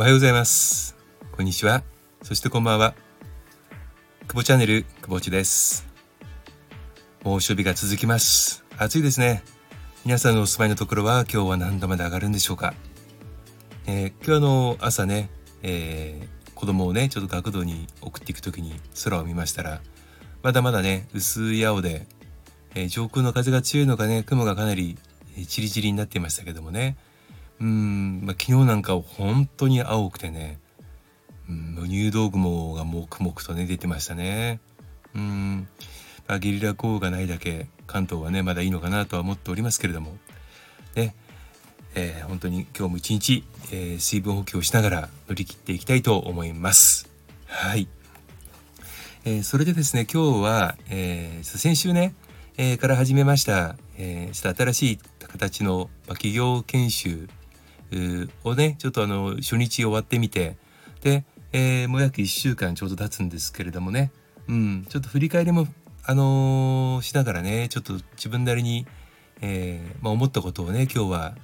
おはようございます。こんにちは。そしてこんばんは。久保チャンネル久保地です。猛暑日が続きます。暑いですね。皆さんのお住まいのところは今日は何度まで上がるんでしょうか、えー、今日の朝ね、えー、子供をねちょっと学童に送っていく時に空を見ましたらまだまだね薄い青で、えー、上空の風が強いのかね雲がかなりチリチリになっていましたけどもねうん、まあ、昨日なんか本当に青くてね、うん、入道雲が黙々とね出てましたね。うんまあ、ゲリラ豪雨がないだけ関東はねまだいいのかなとは思っておりますけれどもねえー、本当に今日も一日、えー、水分補給をしながら乗り切っていきたいと思います。はい。えー、それでですね、今日は、えー、先週ね、えー、から始めました、えー、ちょっと新しい形の、まあ、企業研修をねちょっとあの初日終わってみてで、えー、もう約1週間ちょうど経つんですけれどもね、うん、ちょっと振り返りも、あのー、しながらねちょっと自分なりに、えー、まあ、思ったことをね今日は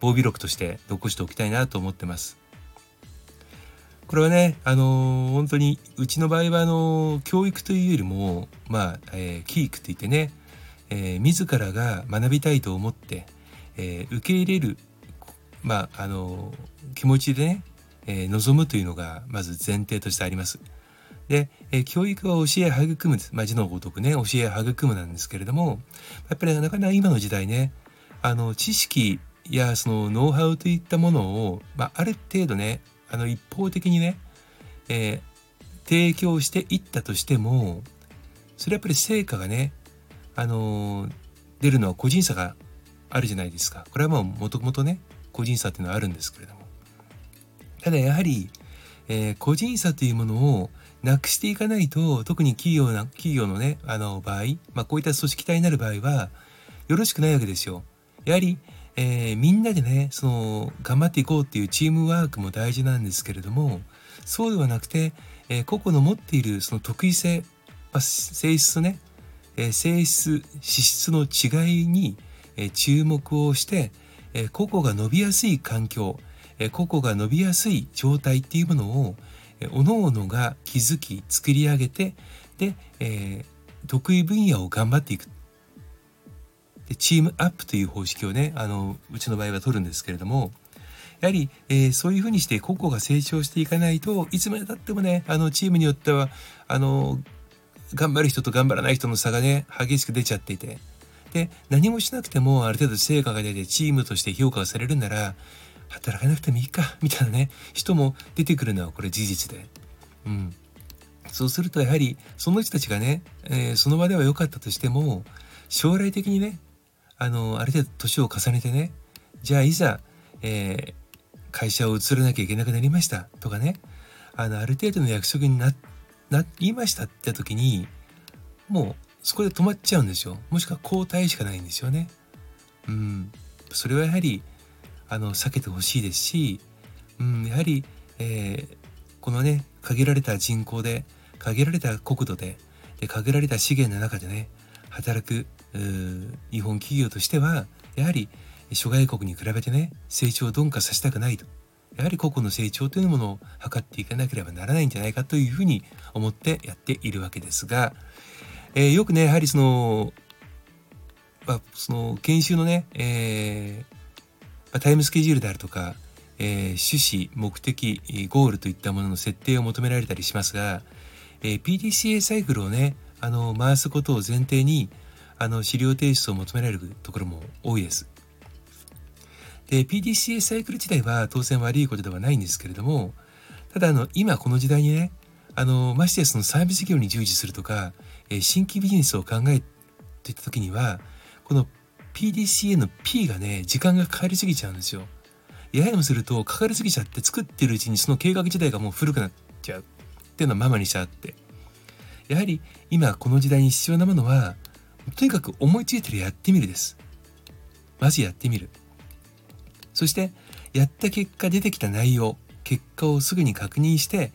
防備録として残しておきたいなと思ってます。これはね、あのー、本当にうちの場合はあのー、教育というよりもまあ、えー、キークって言ってね、えー、自らが学びたいと思って、え受け入れるまああの気持ちでね、えー、望むというのがまず前提としてあります。で、えー、教育は教え育むまあ、字のごとくね教え育むなんですけれどもやっぱりなかなか今の時代ねあの知識やそのノウハウといったものを、まあ、ある程度ねあの一方的にね、えー、提供していったとしてもそれやっぱり成果がねあのー、出るのは個人差があるじゃないですかこれはもうもともとね個人差っていうのはあるんですけれどもただやはり、えー、個人差というものをなくしていかないと特に企業な企業のねあの場合、まあ、こういった組織体になる場合はよろしくないわけですよ。やはり、えー、みんなでねその頑張っていこうっていうチームワークも大事なんですけれどもそうではなくて、えー、個々の持っているその得意性、まあ、性質とね、えー、性質資質の違いに、え注目をしてえ個々が伸びやすい環境、え個々が伸びやすい状態っていうものを、え各々が気づき作り上げてで、え、得意分野を頑張っていく。でチームアップという方式をねあのうちの場合は取るんですけれどもやはり、えー、そういうふうにして個々が成長していかないといつまでたってもねあのチームによってはあの頑張る人と頑張らない人の差がね激しく出ちゃっていてで何もしなくてもある程度成果が出てチームとして評価されるなら働かなくてもいいかみたいなね人も出てくるのはこれ事実で。うん、そうするとやはりその人たちがね、えー、その場では良かったとしても将来的にねあのある程度年を重ねてねじゃあいざ、えー、会社を移らなきゃいけなくなりましたとかねあのある程度の約束になな言いましたって時にもうそこで止まっちゃうんですよ。もしくは交代しかないんですよね。うん。それはやはりあの避けてほしいですし、うん、やはり、えー、このね限られた人口で限られた国土でで限られた資源の中でね働く日本企業としてはやはり諸外国に比べてね成長を鈍化させたくないと。やはり個々の成長というものを図っていかなければならないんじゃないかというふうに思ってやっているわけですがえー、よくねやはりその,、ま、その研修のね、えま、タイムスケジュールであるとか、え、趣旨目的ゴールといったものの設定を求められたりしますが、え、PDCA サイクルをねあの回すことを前提にあの資料提出を求められるところも多いです。で PDCA サイクル自体は当然悪いことではないんですけれどもただあの今この時代にねあのましてそのサービス業に従事するとか、え新規ビジネスを考えていった時にはこの PDCA の P がね時間がかかりすぎちゃうんですよ。ややもするとかかりすぎちゃって作ってるうちにその計画自体がもう古くなっちゃうっていうのはままにしちゃってやはり今この時代に必要なものはとにかく思いついてるやってみるです。まずやってみる。そしてやった結果出てきた内容結果をすぐに確認して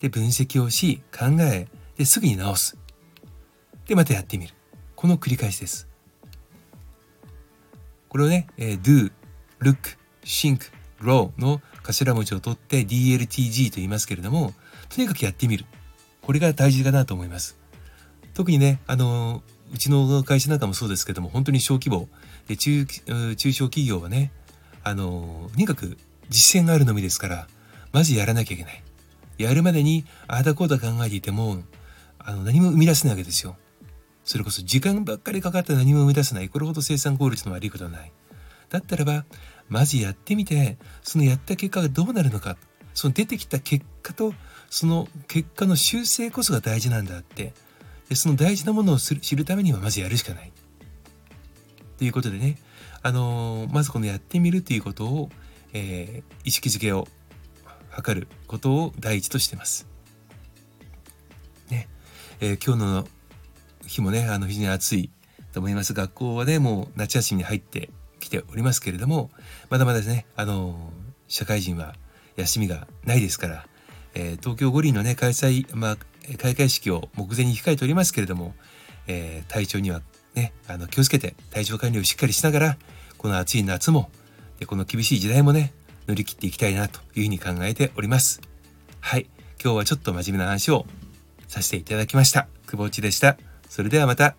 で分析をし考えですぐに直すでまたやってみるこの繰り返しですこれをね、えー、do, look, think, grow の頭文字を取って DLTG と言いますけれども、とにかくやってみる。これが大事かなと思います。特にね、あの、うちの会社なんかもそうですけども、本当に小規模、で中中小企業はね、あの、とにかく実践があるのみですから、まずやらなきゃいけない。やるまでに、ああだこうだ考えていても、あの、何も生み出せないわけですよ。それこそ時間ばっかりかかって何も生み出せない。これほど生産効率の悪いことはない。だったらば、まずやってみて、そのやった結果がどうなるのか、その出てきた結果と、その結果の修正こそが大事なんだって、でその大事なものを知るためにはまずやるしかない。ということでね、あのー、まずこのやってみるということを、えー、意識づけを図ることを第一としてます。ね、えー、今日の日もね、あの非常に暑いと思います。学校はね、もう夏休みに入ってきておりますけれども、まだまだですね、あの、社会人は休みがないですから、えー、東京五輪のね、開催、まあ、開会式を目前に控えておりますけれども、えー、体調にはね、あの気をつけて体調管理をしっかりしながら、この暑い夏も、でこの厳しい時代もね、乗り切っていきたいなというふうに考えております。はい。今日はちょっと真面目な話をさせていただきました。久保内でした。それではまた。